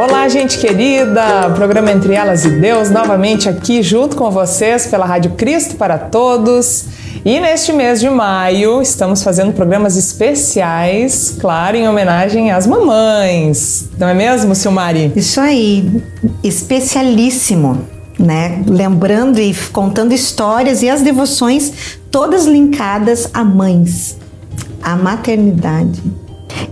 Olá, gente querida! Programa Entre Elas e Deus, novamente aqui junto com vocês pela Rádio Cristo para Todos. E neste mês de maio estamos fazendo programas especiais, claro, em homenagem às mamães. Não é mesmo, Silmari? Isso aí, especialíssimo, né? Lembrando e contando histórias e as devoções todas linkadas a mães, a maternidade.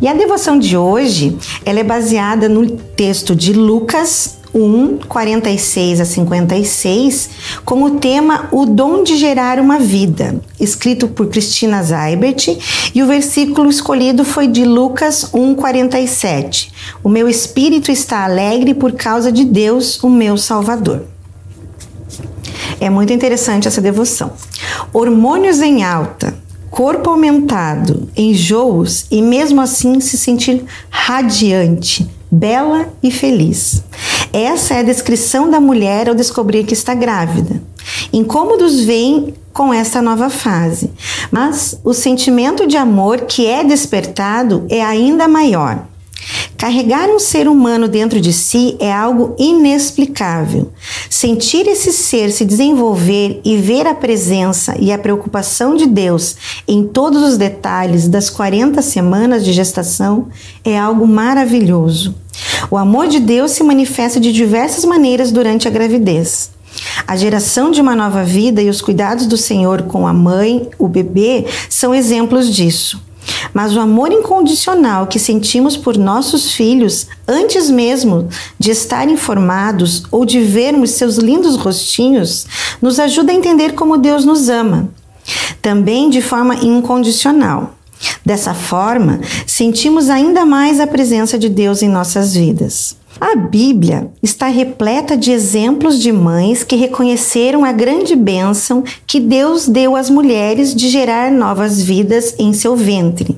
E a devoção de hoje, ela é baseada no texto de Lucas 1, 46 a 56, com o tema O Dom de Gerar uma Vida, escrito por Cristina Zaibert, e o versículo escolhido foi de Lucas 1, 47. O meu espírito está alegre por causa de Deus, o meu Salvador. É muito interessante essa devoção. Hormônios em alta, corpo aumentado, enjoos e mesmo assim se sentir radiante, bela e feliz. Essa é a descrição da mulher ao descobrir que está grávida. Incômodos vêm com essa nova fase, mas o sentimento de amor que é despertado é ainda maior. Carregar um ser humano dentro de si é algo inexplicável. Sentir esse ser se desenvolver e ver a presença e a preocupação de Deus em todos os detalhes das 40 semanas de gestação é algo maravilhoso. O amor de Deus se manifesta de diversas maneiras durante a gravidez. A geração de uma nova vida e os cuidados do Senhor com a mãe, o bebê, são exemplos disso. Mas o amor incondicional que sentimos por nossos filhos, antes mesmo de estar informados ou de vermos seus lindos rostinhos, nos ajuda a entender como Deus nos ama, também de forma incondicional. Dessa forma, sentimos ainda mais a presença de Deus em nossas vidas. A Bíblia está repleta de exemplos de mães que reconheceram a grande bênção que Deus deu às mulheres de gerar novas vidas em seu ventre.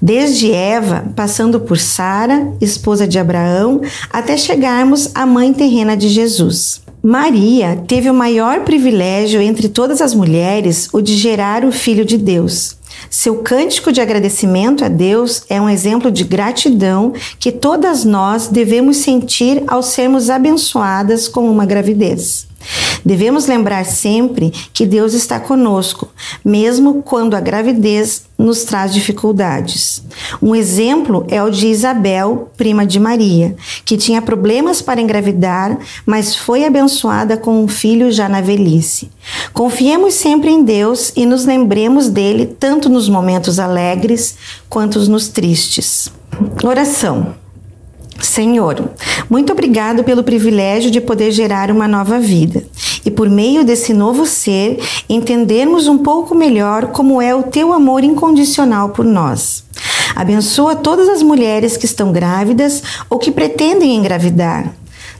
Desde Eva, passando por Sara, esposa de Abraão, até chegarmos à mãe terrena de Jesus. Maria teve o maior privilégio entre todas as mulheres, o de gerar o Filho de Deus. Seu cântico de agradecimento a Deus é um exemplo de gratidão que todas nós devemos sentir ao sermos abençoadas com uma gravidez. Devemos lembrar sempre que Deus está conosco, mesmo quando a gravidez nos traz dificuldades. Um exemplo é o de Isabel, prima de Maria, que tinha problemas para engravidar, mas foi abençoada com um filho já na velhice. Confiemos sempre em Deus e nos lembremos dele tanto nos momentos alegres quanto nos tristes. Oração. Senhor, muito obrigado pelo privilégio de poder gerar uma nova vida e, por meio desse novo ser, entendermos um pouco melhor como é o teu amor incondicional por nós. Abençoa todas as mulheres que estão grávidas ou que pretendem engravidar.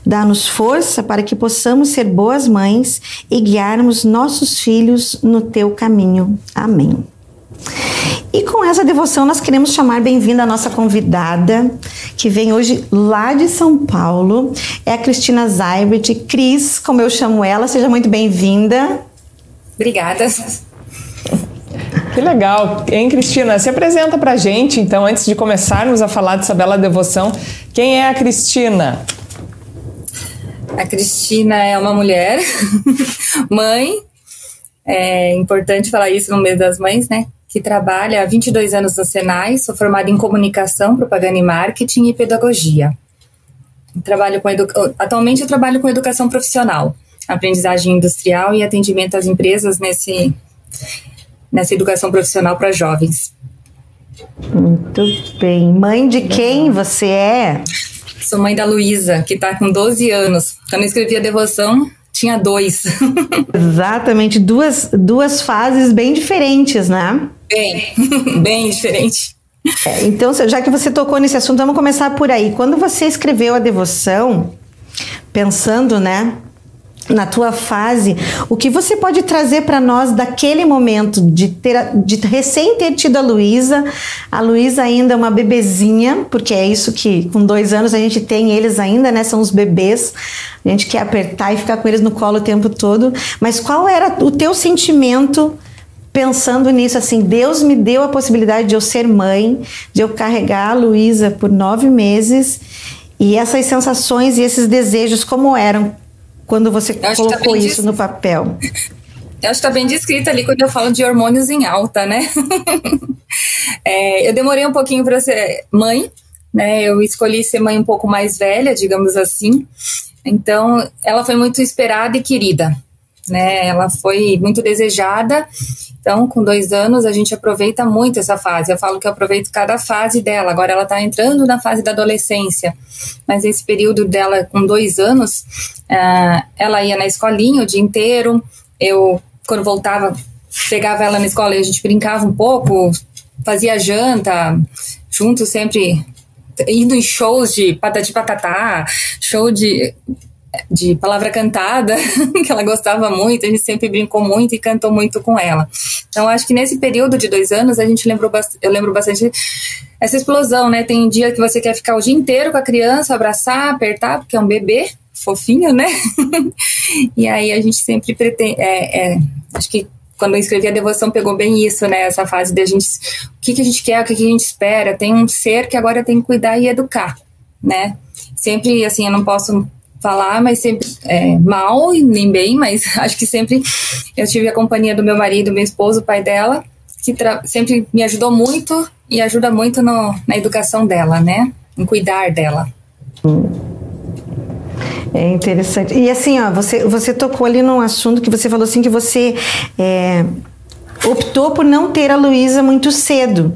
Dá-nos força para que possamos ser boas mães e guiarmos nossos filhos no teu caminho. Amém. E com essa devoção, nós queremos chamar bem-vinda a nossa convidada, que vem hoje lá de São Paulo. É a Cristina Zaibert. Cris, como eu chamo ela, seja muito bem-vinda. Obrigada. Que legal. Hein, Cristina? Se apresenta pra gente, então, antes de começarmos a falar dessa bela devoção. Quem é a Cristina? A Cristina é uma mulher, mãe. É importante falar isso no mês das mães, né? Que trabalha há 22 anos no Senai, sou formada em comunicação, propaganda e marketing e pedagogia. Trabalho com Atualmente eu trabalho com educação profissional, aprendizagem industrial e atendimento às empresas nesse, nessa educação profissional para jovens. Muito bem. Mãe de quem você é? Sou mãe da Luísa, que está com 12 anos. Quando eu escrevi a devoção, tinha dois. Exatamente, duas, duas fases bem diferentes, né? Bem, bem diferente. É, então, já que você tocou nesse assunto, vamos começar por aí. Quando você escreveu a devoção, pensando, né, na tua fase, o que você pode trazer para nós daquele momento de ter de recém ter tido a Luísa, a Luísa ainda é uma bebezinha, porque é isso que com dois anos a gente tem eles ainda, né? São os bebês, a gente quer apertar e ficar com eles no colo o tempo todo. Mas qual era o teu sentimento? Pensando nisso, assim, Deus me deu a possibilidade de eu ser mãe, de eu carregar a Luísa por nove meses E essas sensações e esses desejos, como eram quando você tá colocou tá isso no papel? Eu acho que está bem descrito ali quando eu falo de hormônios em alta, né? é, eu demorei um pouquinho para ser mãe, né? Eu escolhi ser mãe um pouco mais velha, digamos assim. Então, ela foi muito esperada e querida, né? Ela foi muito desejada. Então, com dois anos, a gente aproveita muito essa fase. Eu falo que eu aproveito cada fase dela. Agora, ela está entrando na fase da adolescência, mas esse período dela, com dois anos, uh, ela ia na escolinha o dia inteiro. Eu quando voltava, pegava ela na escola e a gente brincava um pouco, fazia janta, junto sempre indo em shows de patati patatá, show de, de palavra cantada, que ela gostava muito, a gente sempre brincou muito e cantou muito com ela. Então, acho que nesse período de dois anos, a gente lembrou, eu lembro bastante essa explosão, né? Tem dia que você quer ficar o dia inteiro com a criança, abraçar, apertar, porque é um bebê, fofinho, né? e aí a gente sempre pretende. É, é, acho que quando eu escrevi a devoção pegou bem isso, né? Essa fase da gente. O que, que a gente quer, o que, que a gente espera. Tem um ser que agora tem que cuidar e educar, né? Sempre, assim, eu não posso falar, mas sempre é, mal nem bem, mas acho que sempre eu tive a companhia do meu marido, meu esposo, pai dela, que sempre me ajudou muito e ajuda muito no, na educação dela, né? Em cuidar dela. É interessante. E assim, ó, você, você tocou ali num assunto que você falou assim que você é, optou por não ter a Luísa muito cedo.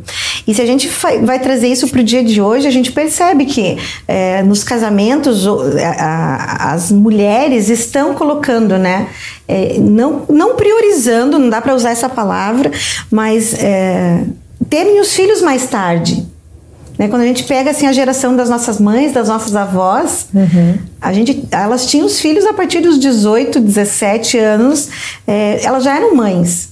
E se a gente vai trazer isso para o dia de hoje, a gente percebe que é, nos casamentos a, a, as mulheres estão colocando, né? É, não, não priorizando, não dá para usar essa palavra, mas é, terem os filhos mais tarde. Né? Quando a gente pega assim a geração das nossas mães, das nossas avós, uhum. a gente, elas tinham os filhos a partir dos 18, 17 anos, é, elas já eram mães.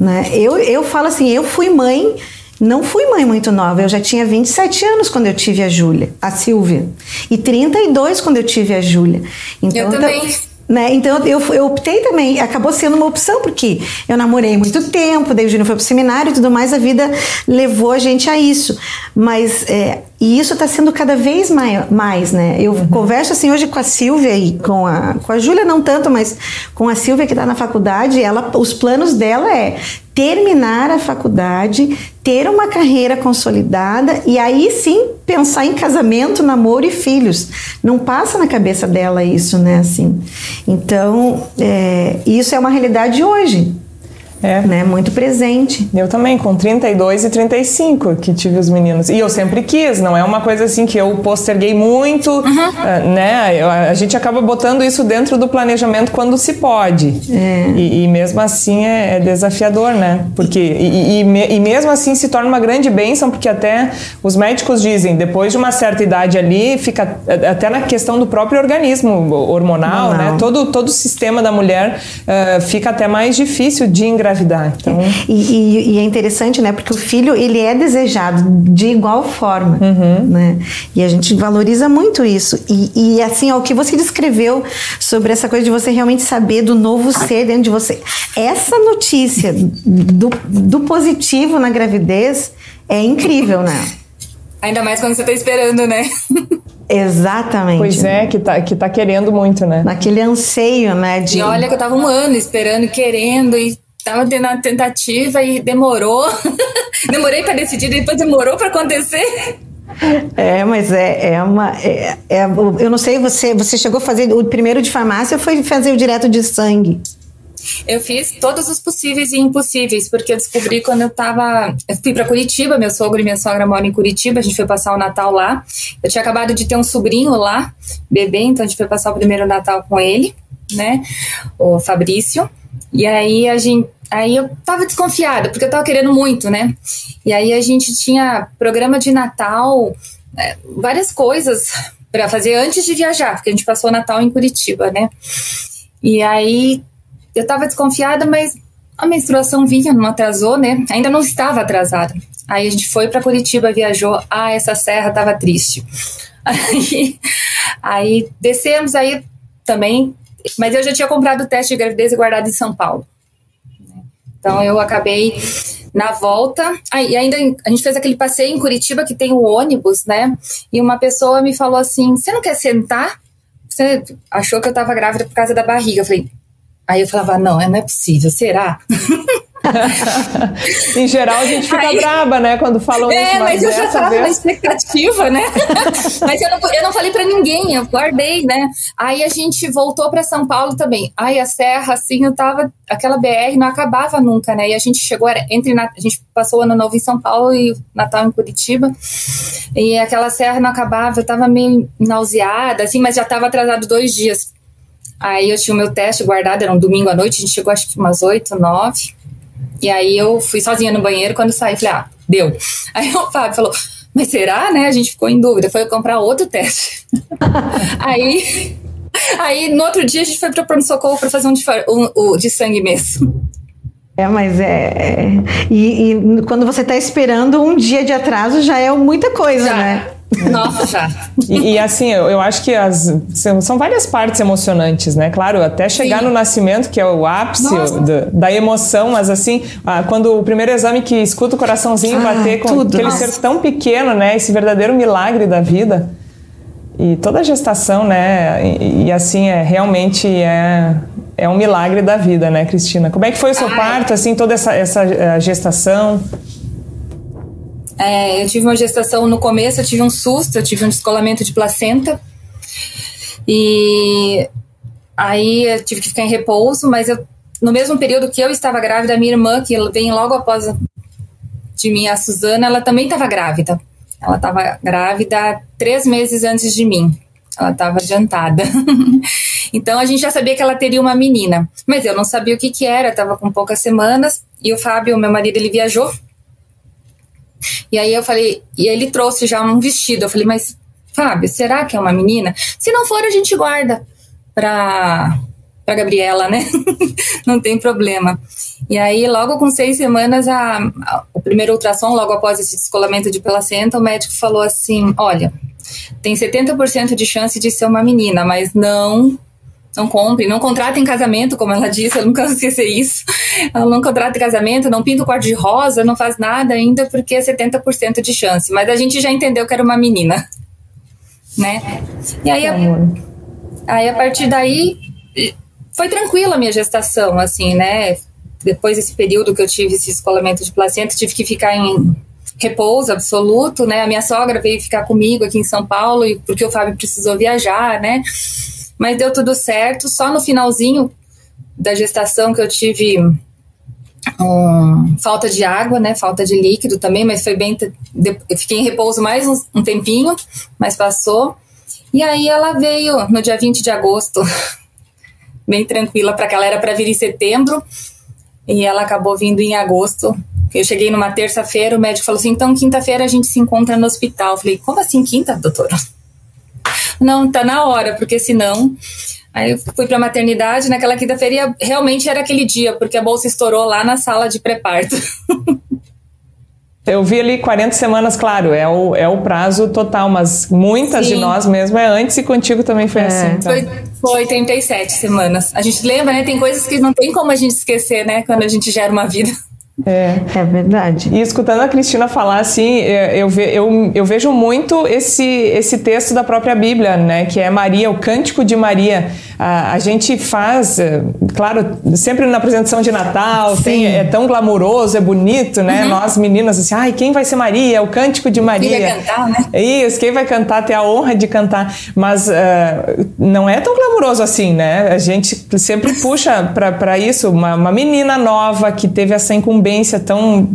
Né? Eu, eu falo assim, eu fui mãe, não fui mãe muito nova, eu já tinha 27 anos quando eu tive a Júlia, a Silvia, e 32 quando eu tive a Júlia. Então, eu também. Né? Então eu, eu optei também, acabou sendo uma opção, porque eu namorei muito tempo, daí o Júnior foi pro seminário e tudo mais, a vida levou a gente a isso. Mas é, e isso está sendo cada vez mais, mais né? Eu uhum. converso assim hoje com a Silvia e com a, com a Júlia não tanto, mas com a Silvia que está na faculdade, ela, os planos dela é terminar a faculdade, ter uma carreira consolidada e aí sim pensar em casamento, namoro e filhos. Não passa na cabeça dela isso, né? Assim. Então, é, isso é uma realidade hoje. É. Né, muito presente. Eu também, com 32 e 35 que tive os meninos. E eu sempre quis, não é uma coisa assim que eu posterguei muito, uhum. né? A gente acaba botando isso dentro do planejamento quando se pode. É. E, e, mesmo assim é, é, desafiador, né? Porque, e, e, e, mesmo assim se torna uma grande bênção, porque até os médicos dizem, depois de uma certa idade ali, fica até na questão do próprio organismo hormonal, né? Todo, todo o sistema da mulher uh, fica até mais difícil de engravidar engravidar. Então... E, e, e, é interessante, né? Porque o filho, ele é desejado de igual forma, uhum. né? E a gente valoriza muito isso. E, e assim, ó, o que você descreveu sobre essa coisa de você realmente saber do novo ser dentro de você. Essa notícia do, do positivo na gravidez é incrível, né? Ainda mais quando você está esperando, né? Exatamente. Pois é, que tá, que tá querendo muito, né? Naquele anseio, né? De... E olha que eu tava um ano esperando, querendo, e Tava tendo uma tentativa e demorou. Demorei para decidir, depois demorou para acontecer. É, mas é, é uma. É, é, eu não sei, você, você chegou a fazer o primeiro de farmácia ou foi fazer o direto de sangue? Eu fiz todos os possíveis e impossíveis, porque eu descobri quando eu tava. Eu fui para Curitiba, meu sogro e minha sogra moram em Curitiba, a gente foi passar o Natal lá. Eu tinha acabado de ter um sobrinho lá, bebê, então a gente foi passar o primeiro Natal com ele, né? O Fabrício. E aí a gente. Aí eu tava desconfiada, porque eu tava querendo muito, né? E aí a gente tinha programa de Natal, é, várias coisas para fazer antes de viajar, porque a gente passou o Natal em Curitiba, né? E aí eu tava desconfiada, mas a menstruação vinha, não atrasou, né? Ainda não estava atrasada. Aí a gente foi para Curitiba, viajou. Ah, essa serra tava triste. Aí, aí descemos, aí também mas eu já tinha comprado o teste de gravidez e guardado em São Paulo. Então eu acabei Na volta, aí ainda a gente fez aquele passeio em Curitiba que tem o ônibus, né? E uma pessoa me falou assim: "Você não quer sentar?" Você achou que eu tava grávida por causa da barriga? Eu falei: Aí eu falava, não, não é possível, será? em geral, a gente fica Aí, braba, né? Quando falam é, isso. É, mas eu já estava na expectativa, né? mas eu não, eu não falei para ninguém, eu guardei, né? Aí a gente voltou para São Paulo também. Aí a serra, assim, eu tava. Aquela BR não acabava nunca, né? E a gente chegou, entre. A gente passou o ano novo em São Paulo e Natal em Curitiba. E aquela serra não acabava, eu tava meio nauseada, assim, mas já tava atrasado dois dias. Aí eu tinha o meu teste guardado, era um domingo à noite, a gente chegou acho que umas 8, 9. E aí eu fui sozinha no banheiro, quando saí, falei, ah, deu. Aí o Fábio falou, mas será, né? A gente ficou em dúvida, foi comprar outro teste. aí, aí no outro dia a gente foi para pronto-socorro para fazer um de, um, um de sangue mesmo. É, mas é. é e, e, quando você está esperando um dia de atraso já é muita coisa, já. né? Nossa, já. E, e, assim, eu, eu acho que as, são várias partes emocionantes, né? Claro, até chegar Sim. no nascimento, que é o ápice da, da, emoção, mas assim, ah, quando o primeiro exame que escuta o coraçãozinho ah, bater com tudo. aquele Nossa. ser tão pequeno, né? Esse verdadeiro milagre da vida. E toda a gestação, né? E, e, assim, é realmente é, é um milagre da vida, né, Cristina? Como é que foi o seu Ai. parto, assim, toda essa, essa eh, gestação? É, eu tive uma gestação no começo, eu tive um susto, eu tive um descolamento de placenta. E aí eu tive que ficar em repouso, mas eu, no mesmo período que eu estava grávida, a minha irmã, que vem logo após de mim, a Suzana, ela também estava grávida. Ela estava grávida três meses antes de mim. Ela estava adiantada. então a gente já sabia que ela teria uma menina. Mas eu não sabia o que, que era, estava com poucas semanas. E o Fábio, meu marido, ele viajou e aí eu falei, e ele trouxe já um vestido. Eu falei, mas Fábio, será que é uma menina? Se não for, a gente guarda pra, pra Gabriela, né? não tem problema. E aí, logo com seis semanas, a, a, o primeiro ultrassom, logo após esse descolamento de placenta, o médico falou assim: olha, tem 70% de chance de ser uma menina, mas não não compre, não contratem casamento, como ela disse, eu nunca esquecer isso. Ela não contrata casamento, não pinta o quarto de rosa, não faz nada ainda porque é 70% de chance. Mas a gente já entendeu que era uma menina, né? E aí, a, aí a partir daí foi tranquila a minha gestação, assim, né? Depois desse período que eu tive esse escolamento de placenta, tive que ficar em repouso absoluto, né? A minha sogra veio ficar comigo aqui em São Paulo porque o Fábio precisou viajar, né? Mas deu tudo certo. Só no finalzinho da gestação que eu tive um, falta de água, né? Falta de líquido também, mas foi bem. Eu fiquei em repouso mais um, um tempinho, mas passou. E aí ela veio no dia 20 de agosto, bem tranquila, para que ela era para vir em setembro, e ela acabou vindo em agosto. Eu cheguei numa terça-feira, o médico falou assim: então quinta-feira a gente se encontra no hospital. Eu falei: como assim quinta, doutora? Não, tá na hora, porque senão. Aí eu fui pra maternidade, naquela quinta-feira realmente era aquele dia, porque a bolsa estourou lá na sala de pré-parto. Eu vi ali 40 semanas, claro, é o, é o prazo total, mas muitas Sim. de nós mesmo é antes e contigo também foi é. assim. Então. Foi, foi 37 semanas. A gente lembra, né? Tem coisas que não tem como a gente esquecer, né? Quando a gente gera uma vida. É. é verdade. E escutando a Cristina falar assim, é, eu, ve, eu, eu vejo muito esse, esse texto da própria Bíblia, né? Que é Maria, o cântico de Maria. A, a gente faz, é, claro, sempre na apresentação de Natal, tem, é tão glamouroso, é bonito, né? Uhum. Nós meninas assim, ai, quem vai ser Maria? O cântico de Maria. Quem vai cantar, né? Isso, quem vai cantar, ter a honra de cantar. Mas uh, não é tão glamouroso assim, né? A gente sempre puxa para isso uma, uma menina nova que teve essa incumbência experiência tão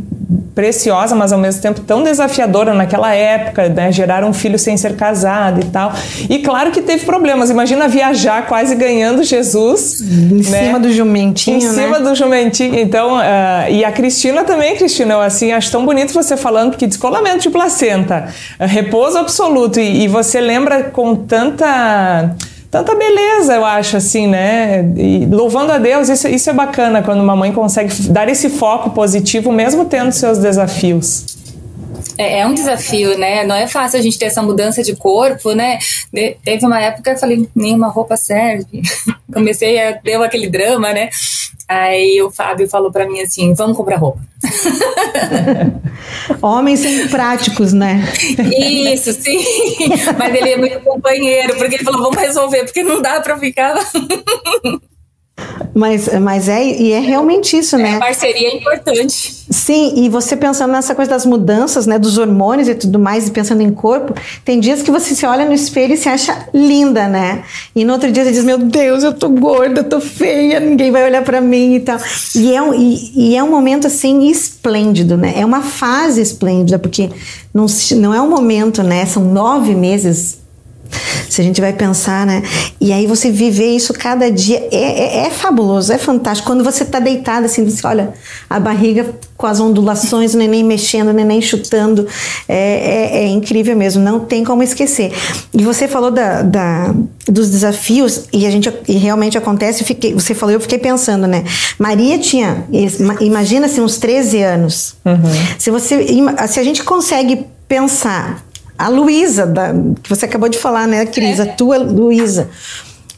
preciosa, mas ao mesmo tempo tão desafiadora naquela época, né? Gerar um filho sem ser casado e tal. E claro que teve problemas. Imagina viajar quase ganhando Jesus. Em né? cima do jumentinho. Em né? cima do jumentinho. Então, uh, e a Cristina também, Cristina, eu assim, acho tão bonito você falando que descolamento de placenta, uh, repouso absoluto. E, e você lembra com tanta tanta beleza, eu acho, assim, né? E louvando a Deus, isso, isso é bacana quando uma mãe consegue dar esse foco positivo, mesmo tendo seus desafios. É, é, um desafio, né? Não é fácil a gente ter essa mudança de corpo, né? Teve uma época que eu falei, nenhuma roupa serve. Comecei a deu aquele drama, né? Aí o Fábio falou para mim assim: vamos comprar roupa. Homens são práticos, né? Isso, sim. Mas ele é muito companheiro, porque ele falou: vamos resolver, porque não dá para ficar. Mas, mas é, e é realmente isso, né? É, parceria é importante. Sim, e você pensando nessa coisa das mudanças, né, dos hormônios e tudo mais, e pensando em corpo, tem dias que você se olha no espelho e se acha linda, né? E no outro dia você diz, meu Deus, eu tô gorda, eu tô feia, ninguém vai olhar para mim e tal. E é, um, e, e, é um momento, assim, esplêndido, né? É uma fase esplêndida, porque não, não é um momento, né? São nove meses se a gente vai pensar, né? E aí você viver isso cada dia é, é, é fabuloso, é fantástico. Quando você está deitado assim, você olha a barriga com as ondulações, o neném mexendo, o neném chutando, é, é, é incrível mesmo, não tem como esquecer. E você falou da, da, dos desafios, e a gente e realmente acontece, fiquei, você falou, eu fiquei pensando, né? Maria tinha, imagina assim, uns 13 anos. Uhum. Se, você, se a gente consegue pensar a Luísa, que você acabou de falar, né, Cris? É. A tua Luísa.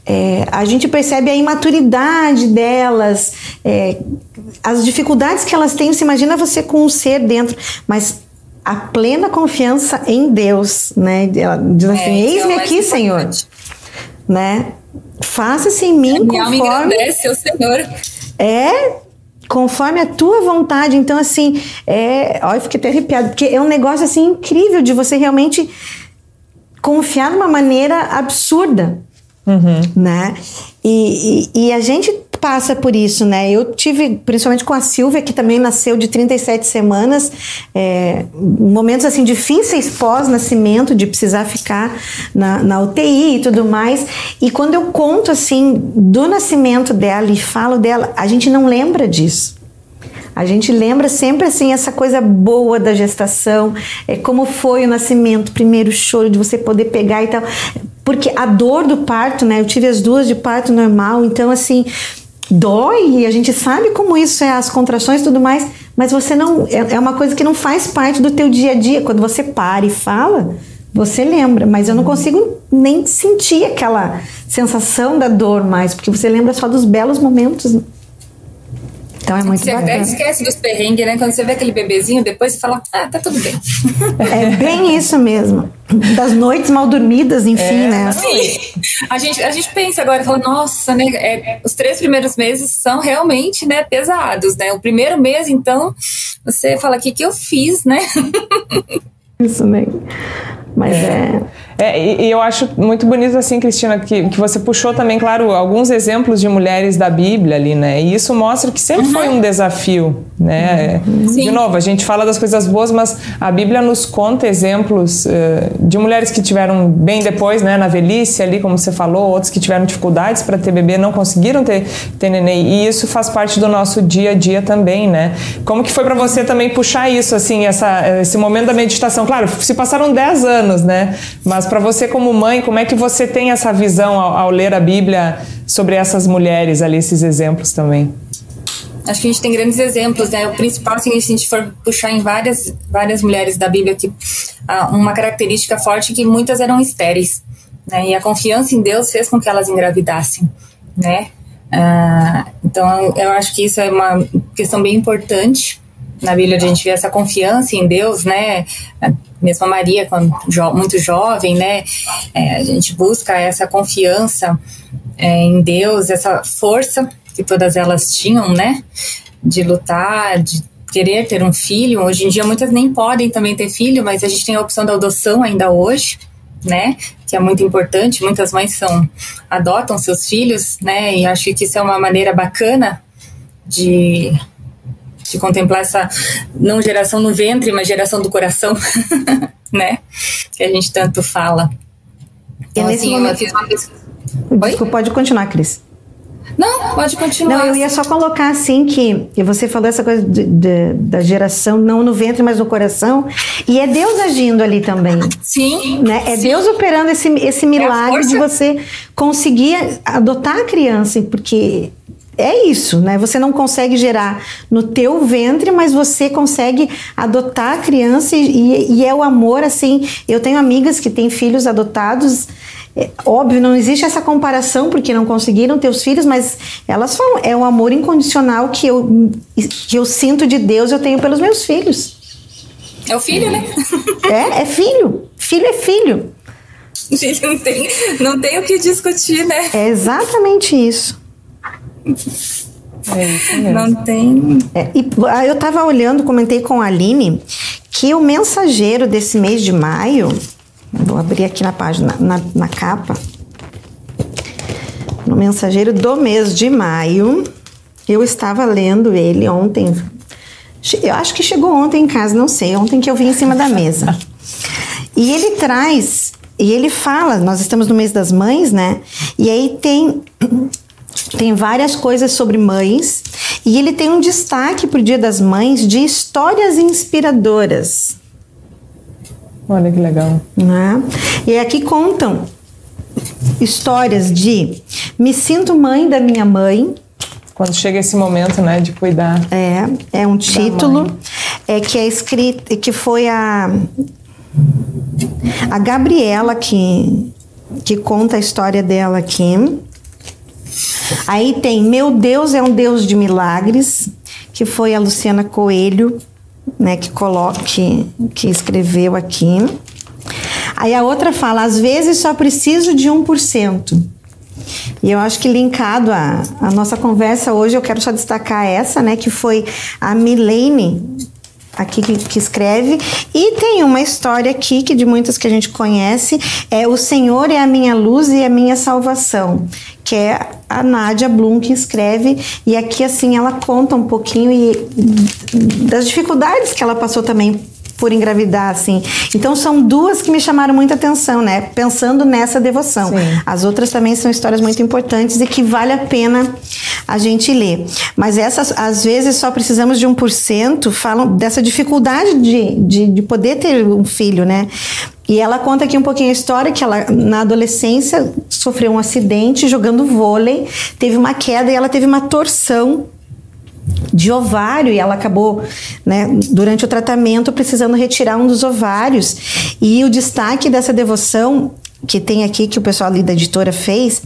É, a gente percebe a imaturidade delas, é, as dificuldades que elas têm. Você imagina você com um ser dentro, mas a plena confiança em Deus, né? Ela diz assim: é, Eis-me é aqui, Senhor. Né? Faça-se em mim conforme. Minha alma engrandece, o Senhor. É, conforme a tua vontade. Então, assim, é. Olha, eu fiquei até arrepiado, porque é um negócio assim incrível de você realmente confiar de uma maneira absurda. Uhum. Né? E, e, e, a gente passa por isso, né? Eu tive, principalmente com a Silvia, que também nasceu de 37 semanas, é, momentos assim difíceis pós-nascimento, de precisar ficar na, na UTI e tudo mais. E quando eu conto assim do nascimento dela e falo dela, a gente não lembra disso. A gente lembra sempre assim essa coisa boa da gestação, é como foi o nascimento, primeiro choro de você poder pegar e tal. Porque a dor do parto, né? Eu tive as duas de parto normal, então assim, dói e a gente sabe como isso é as contrações e tudo mais, mas você não é, é uma coisa que não faz parte do teu dia a dia. Quando você para e fala, você lembra, mas eu não consigo nem sentir aquela sensação da dor mais, porque você lembra só dos belos momentos. Então é muito você bacana. Você até esquece dos perrengues, né? Quando você vê aquele bebezinho, depois você fala, ah, tá tudo bem. É bem isso mesmo. Das noites mal dormidas, enfim, é, né? Sim. A gente, a gente pensa agora, fala, nossa, né? É, os três primeiros meses são realmente né, pesados, né? O primeiro mês, então, você fala, o que, que eu fiz, né? Isso mesmo. Mas é. é... é e, eu acho muito bonito, assim, Cristina, que, que você puxou também, claro, alguns exemplos de mulheres da Bíblia ali, né? E isso mostra que sempre uhum. foi um desafio, né? Uhum. De novo, a gente fala das coisas boas, mas a Bíblia nos conta exemplos uh, de mulheres que tiveram bem depois, né? Na velhice ali, como você falou, outros que tiveram dificuldades para ter bebê, não conseguiram ter, ter neném. E isso faz parte do nosso dia a dia também, né? Como que foi para você também puxar isso, assim, essa, esse momento da meditação? Claro, se passaram 10 anos anos, né? Mas para você como mãe, como é que você tem essa visão ao, ao ler a Bíblia sobre essas mulheres ali, esses exemplos também? Acho que a gente tem grandes exemplos, né? O principal, assim, se a gente for puxar em várias, várias mulheres da Bíblia, que ah, uma característica forte é que muitas eram estéreis, né? E a confiança em Deus fez com que elas engravidassem, né? Ah, então, eu acho que isso é uma questão bem importante na Bíblia a gente vê essa confiança em Deus, né? Mesmo a Maria, quando jo muito jovem, né? É, a gente busca essa confiança é, em Deus, essa força que todas elas tinham, né? De lutar, de querer ter um filho. Hoje em dia muitas nem podem também ter filho, mas a gente tem a opção da adoção ainda hoje, né? Que é muito importante. Muitas mães são adotam seus filhos, né? E acho que isso é uma maneira bacana de de contemplar essa não geração no ventre, mas geração do coração, né? Que a gente tanto fala. Então, assim, momento... eu fiz uma pesquisa. Desculpa, pode continuar, Cris. Não, pode continuar. Não, eu ia só colocar assim que e você falou essa coisa de, de, da geração não no ventre, mas no coração, e é Deus agindo ali também. Sim. Né? É sim. Deus operando esse, esse é milagre é de você conseguir adotar a criança, porque é isso, né? Você não consegue gerar no teu ventre, mas você consegue adotar a criança e, e, é o amor, assim. Eu tenho amigas que têm filhos adotados é, óbvio, não existe essa comparação porque não conseguiram ter os filhos, mas elas falam, é o amor incondicional que eu, que eu sinto de Deus, eu tenho pelos meus filhos. É o filho, né? É, é filho. Filho é filho. Filho não tem, não tem o que discutir, né? É exatamente isso. É isso mesmo. Não tem. É, e ah, eu estava olhando, comentei com a Aline, que o mensageiro desse mês de maio, vou abrir aqui na página, na, na capa, no mensageiro do mês de maio, eu estava lendo ele ontem. Eu acho que chegou ontem em casa, não sei, ontem que eu vi em cima da mesa. E ele traz, e ele fala, nós estamos no mês das mães, né? E aí tem tem várias coisas sobre mães e ele tem um destaque para o Dia das Mães de histórias inspiradoras. Olha que legal. Né? E aqui contam histórias de me sinto mãe da minha mãe. Quando chega esse momento, né, de cuidar. É, é um título é que é escrito que foi a a Gabriela que que conta a história dela aqui. Aí tem Meu Deus é um Deus de Milagres, que foi a Luciana Coelho, né, que coloque, que escreveu aqui. Aí a outra fala, às vezes só preciso de 1%. E eu acho que linkado à, à nossa conversa hoje, eu quero só destacar essa, né, que foi a Milene aqui que, que, escreve. E tem uma história aqui que de muitas que a gente conhece, é O Senhor é a minha luz e a minha salvação, que é a Nádia Blum que escreve. E aqui assim ela conta um pouquinho e, das dificuldades que ela passou também por engravidar, assim. Então são duas que me chamaram muita atenção, né? Pensando nessa devoção. Sim. As outras também são histórias muito importantes e que vale a pena a gente ler. Mas essas, às vezes, só precisamos de 1%, falam dessa dificuldade de, de, de poder ter um filho, né? E ela conta aqui um pouquinho a história que ela na adolescência sofreu um acidente jogando vôlei, teve uma queda e ela teve uma torção de ovário e ela acabou, né, durante o tratamento, precisando retirar um dos ovários. E o destaque dessa devoção que tem aqui que o pessoal ali da editora fez,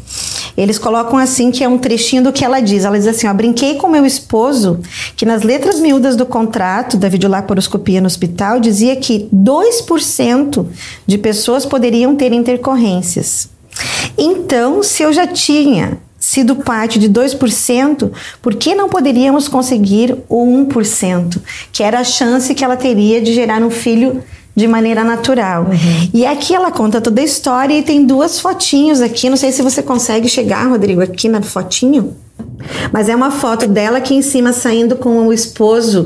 eles colocam assim que é um trechinho do que ela diz. Ela diz assim: ó, brinquei com meu esposo que nas letras miúdas do contrato da videolaparoscopia no hospital dizia que 2% de pessoas poderiam ter intercorrências. Então, se eu já tinha sido parte de 2%, por que não poderíamos conseguir o 1%, que era a chance que ela teria de gerar um filho de maneira natural. Uhum. E aqui ela conta toda a história e tem duas fotinhos aqui, não sei se você consegue chegar, Rodrigo, aqui na fotinho. Mas é uma foto dela aqui em cima saindo com o esposo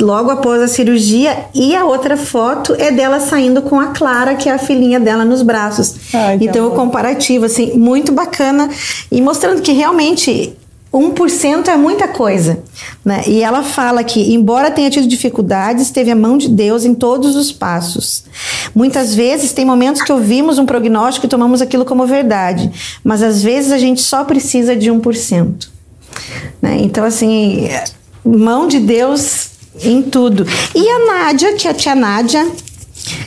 logo após a cirurgia e a outra foto é dela saindo com a Clara, que é a filhinha dela nos braços. Ai, então o comparativo assim muito bacana e mostrando que realmente 1% é muita coisa. Né? E ela fala que, embora tenha tido dificuldades, teve a mão de Deus em todos os passos. Muitas vezes tem momentos que ouvimos um prognóstico e tomamos aquilo como verdade, mas às vezes a gente só precisa de 1%. Né? Então, assim, mão de Deus em tudo. E a Nádia, que é a tia Nádia,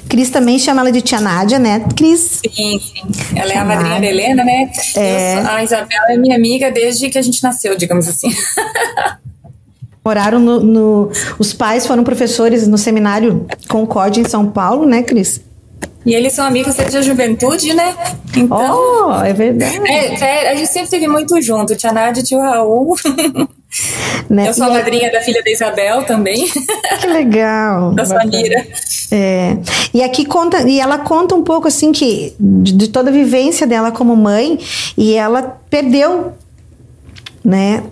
Cris também chama ela de tia Nádia, né, Cris? Sim, sim. Ela é a madrinha da Helena, né? É. Eu, a Isabela é minha amiga desde que a gente nasceu, digamos assim. Moraram no, no, Os pais foram professores no seminário Concorde em São Paulo, né, Cris? E eles são amigos desde a juventude, né? Então, oh, é verdade. É, é, a gente sempre esteve muito junto, tia Nádia e tio Raul. Né? Eu sou a madrinha da filha da Isabel também. Que legal. da Samira. É. E aqui conta, e ela conta um pouco assim que de, de toda a vivência dela como mãe, e ela perdeu, né?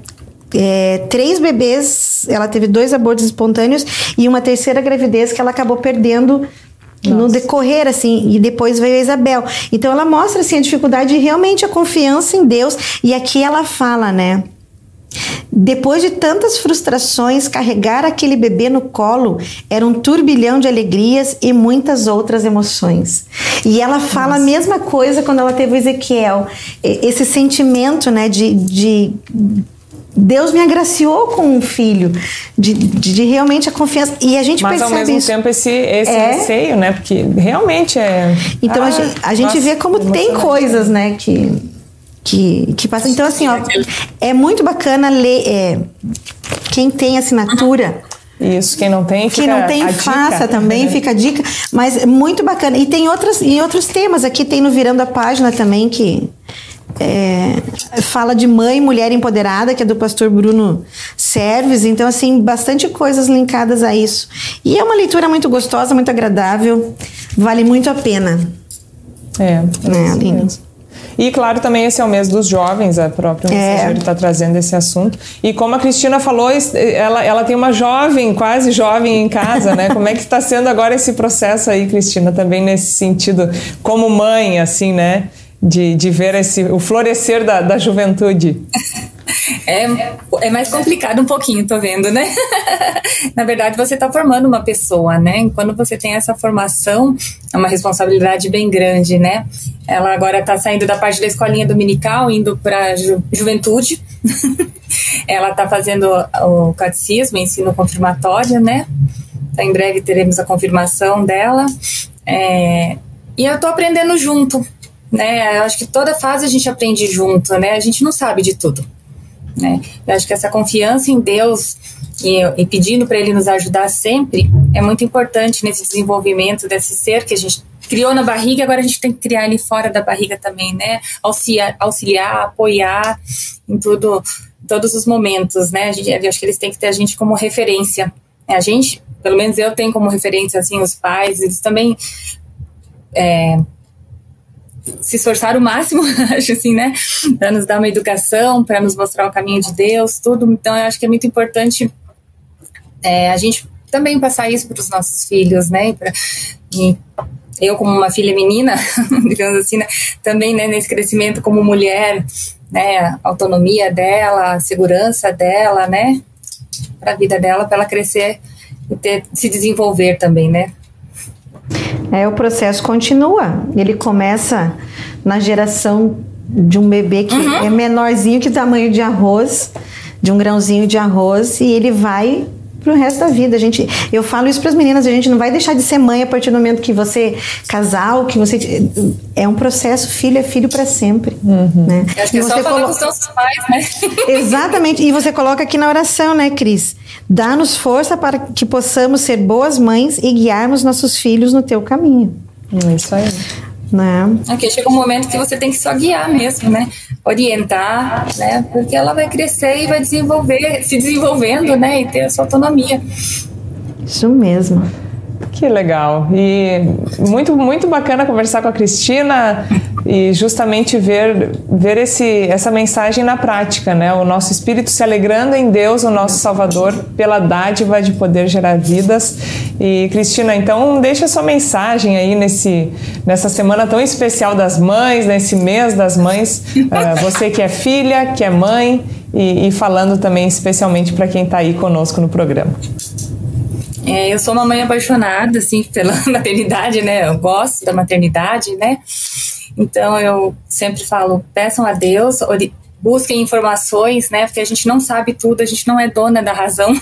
É, três bebês, ela teve dois abortos espontâneos e uma terceira gravidez que ela acabou perdendo nossa. no decorrer, assim, e depois veio a Isabel. Então ela mostra, assim, a dificuldade e realmente a confiança em Deus. E aqui ela fala, né? Depois de tantas frustrações, carregar aquele bebê no colo era um turbilhão de alegrias e muitas outras emoções. E ela fala Nossa. a mesma coisa quando ela teve o Ezequiel. Esse sentimento, né, de, de Deus me agraciou com um filho, de, de, de realmente a confiança. E a gente Mas percebe ao mesmo isso. tempo esse, esse É. receio, né? Porque realmente é. Então a Ah, gente, a gente nossa, vê como tem coisas, né, que, que, que passam. Então, assim, ó, é muito bacana ler. é, quem tem assinatura. Isso, quem não tem, Quem fica não tem, a dica. faça também, fica a dica. Mas é muito bacana. E tem outros, e outros temas. Aqui tem no Virando a Página também que é, fala de mãe, mulher empoderada, que é do pastor Bruno Serves. Então, assim, bastante coisas linkadas a isso. E é uma leitura muito gostosa, muito agradável. Vale muito a pena. É, é mesmo. E claro, também esse é o mês dos jovens, a própria É. mensageira está trazendo esse assunto. E como a Cristina falou, ela, ela tem uma jovem, quase jovem em casa, né? Como é que está sendo agora esse processo aí, Cristina, também nesse sentido, como mãe, assim, né? De, de ver esse, o florescer da, da juventude. É, é mais complicado um pouquinho, tô vendo, né? Na verdade, você está formando uma pessoa, né? Quando você tem essa formação, é uma responsabilidade bem grande, né? Ela agora está saindo da parte da escolinha dominical, indo para ju juventude. Ela está fazendo o catecismo, ensino confirmatório, né? Então, em breve teremos a confirmação dela. É, e eu tô aprendendo junto, né? Eu acho que toda fase a gente aprende junto, né? A gente não sabe de tudo né? Eu acho que essa confiança em Deus e, e pedindo para Ele nos ajudar sempre é muito importante nesse desenvolvimento desse ser que a gente criou na barriga, agora a gente tem que criar ele fora da barriga também, né? Auxiliar, auxiliar apoiar em tudo, todos os momentos, né? Gente, eu acho que eles têm que ter a gente como referência. É, A gente, pelo menos eu tenho como referência assim os pais, eles também é, se esforçar o máximo, acho assim, né? Para nos dar uma educação, para nos mostrar o caminho de Deus, tudo. Então, eu acho que é muito importante é, a gente também passar isso para os nossos filhos, né? Pra, e eu, como uma filha menina, digamos assim, né? também né, nesse crescimento como mulher, né? A autonomia dela, a segurança dela, né? Para a vida dela, para ela crescer e ter, se desenvolver também, né? É, o processo continua. Ele começa na geração de um bebê que Uhum. é menorzinho que tamanho de arroz, de um grãozinho de arroz, e ele vai pro resto da vida. A gente, eu falo isso para as meninas, a gente não vai deixar de ser mãe a partir do momento que você casal, que você é um processo, filho é filho para sempre, né? Eu acho que E é só você falar colo- com os nossos pais, né? Exatamente. E você coloca aqui na oração, né, Cris? Dá-nos força para que possamos ser boas mães e guiarmos nossos filhos no teu caminho. É Isso aí. Né? Aqui chega um momento que você tem que só guiar mesmo, né? Orientar, né? Porque ela vai crescer e vai desenvolver, se desenvolvendo, né? E ter a sua autonomia. Isso mesmo. Que legal. E muito, muito bacana conversar com a Cristina e justamente ver, ver esse, essa mensagem na prática, né? O nosso espírito se alegrando em Deus, o nosso Salvador, pela dádiva de poder gerar vidas. E Cristina, então deixa sua mensagem aí nesse, nessa semana tão especial das mães, nesse mês das mães. Ah, você que é filha, que é mãe e, e falando também especialmente para quem está aí conosco no programa. É, eu sou uma mãe apaixonada, assim, pela maternidade, né? Eu gosto da maternidade, né? Então eu sempre falo, peçam a Deus, busquem informações, né? Porque a gente não sabe tudo, a gente não é dona da razão.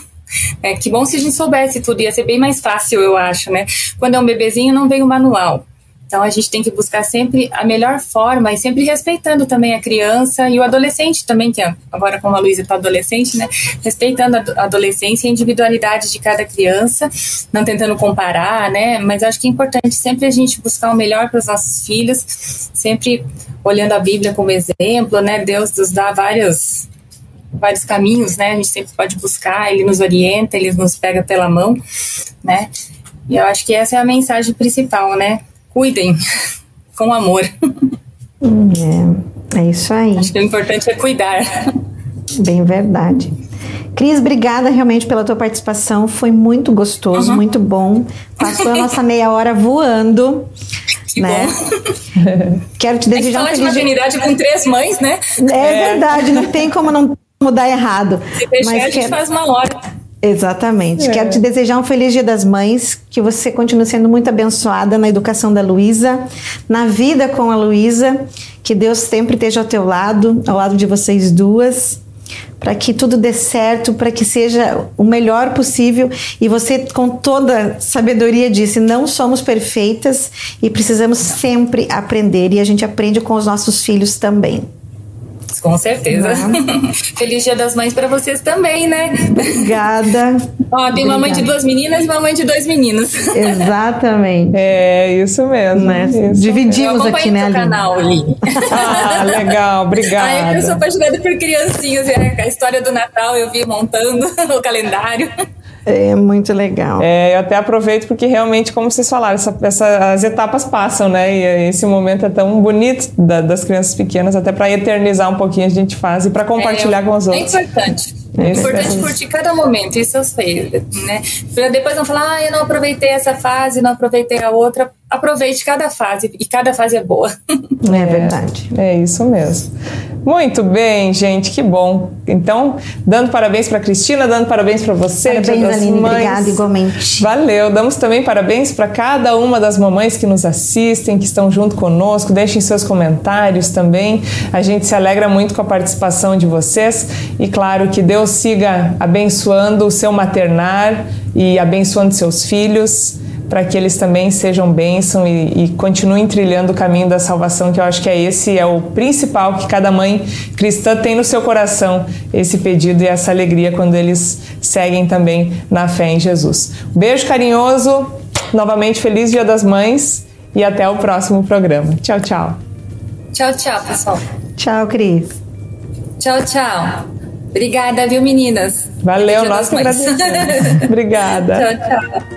É, que bom se a gente soubesse tudo, ia ser bem mais fácil, eu acho, né? Quando é um bebezinho, não vem o manual. Então a gente tem que buscar sempre a melhor forma e sempre respeitando também a criança e o adolescente também, que é- agora como a Luísa está adolescente, né? Respeitando a ado- a adolescência e a individualidade de cada criança, não tentando comparar, né? Mas acho que é importante sempre a gente buscar o melhor para os nossos filhos, sempre olhando a Bíblia como exemplo, né? Deus nos dá vários vários caminhos, né? A gente sempre pode buscar, ele nos orienta, ele nos pega pela mão, né? E eu acho que essa é a mensagem principal, né? Cuidem com amor. É, é isso aí. Acho que o importante é cuidar. Bem verdade. Cris, obrigada realmente pela tua participação. Foi muito gostoso, Uhum. muito bom. Passou a nossa meia hora voando. Que né? bom. Quero te É que desejar um falar de feliz dia. maternidade com três mães, né? É, verdade, não tem como não mudar errado. Se deixar, Mas a gente faz uma hora. Exatamente. É. Quero te desejar um feliz Dia das Mães, que você continue sendo muito abençoada na educação da Luísa, na vida com a Luísa, que Deus sempre esteja ao teu lado, ao lado de vocês duas. para que tudo dê certo, para que seja o melhor possível. E você, com toda sabedoria, disse: não somos perfeitas e precisamos sempre aprender. E a gente aprende com os nossos filhos também. Com certeza. Feliz Dia das Mães para vocês também, né? Obrigada. Ó, tem uma mãe de duas meninas e uma mãe de dois meninos. Exatamente. É, isso mesmo. Né? Isso Dividimos aqui, né, Aline? canal, Aline. Ah, legal, obrigada. Ah, eu sou apaixonada por criancinhas, é a história do Natal eu vi montando o calendário. É muito legal. É, eu até aproveito porque realmente, como vocês falaram, essa, essa, as etapas passam, né? E esse momento é tão bonito da, das crianças pequenas, até para eternizar um pouquinho a gente faz e para compartilhar é, com os outros. É importante. É importante curtir cada momento, isso eu sei, né? Pra depois não falar, ah, eu não aproveitei essa fase, não aproveitei a outra. Aproveite cada fase, e cada fase é boa. É verdade. É, é isso mesmo. Muito bem, gente, que bom. Então, dando parabéns para Cristina, dando parabéns para você. Parabéns, Aline, mães. obrigada igualmente. Valeu. Damos também parabéns para cada uma das mamães que nos assistem, que estão junto conosco. Deixem seus comentários também. A gente se alegra muito com a participação de vocês e claro que Deus siga abençoando o seu maternar e abençoando seus filhos para que eles também sejam bênção e, e, continuem trilhando o caminho da salvação, que eu acho que é esse, é o principal que cada mãe cristã tem no seu coração, esse pedido e essa alegria quando eles seguem também na fé em Jesus. beijo carinhoso, novamente feliz Dia das Mães e até o próximo programa. Tchau, tchau. Tchau, tchau, pessoal. Tchau, Cris. Tchau, tchau. Obrigada, viu, meninas? Valeu, nós que agradecemos. Obrigada. Tchau, tchau.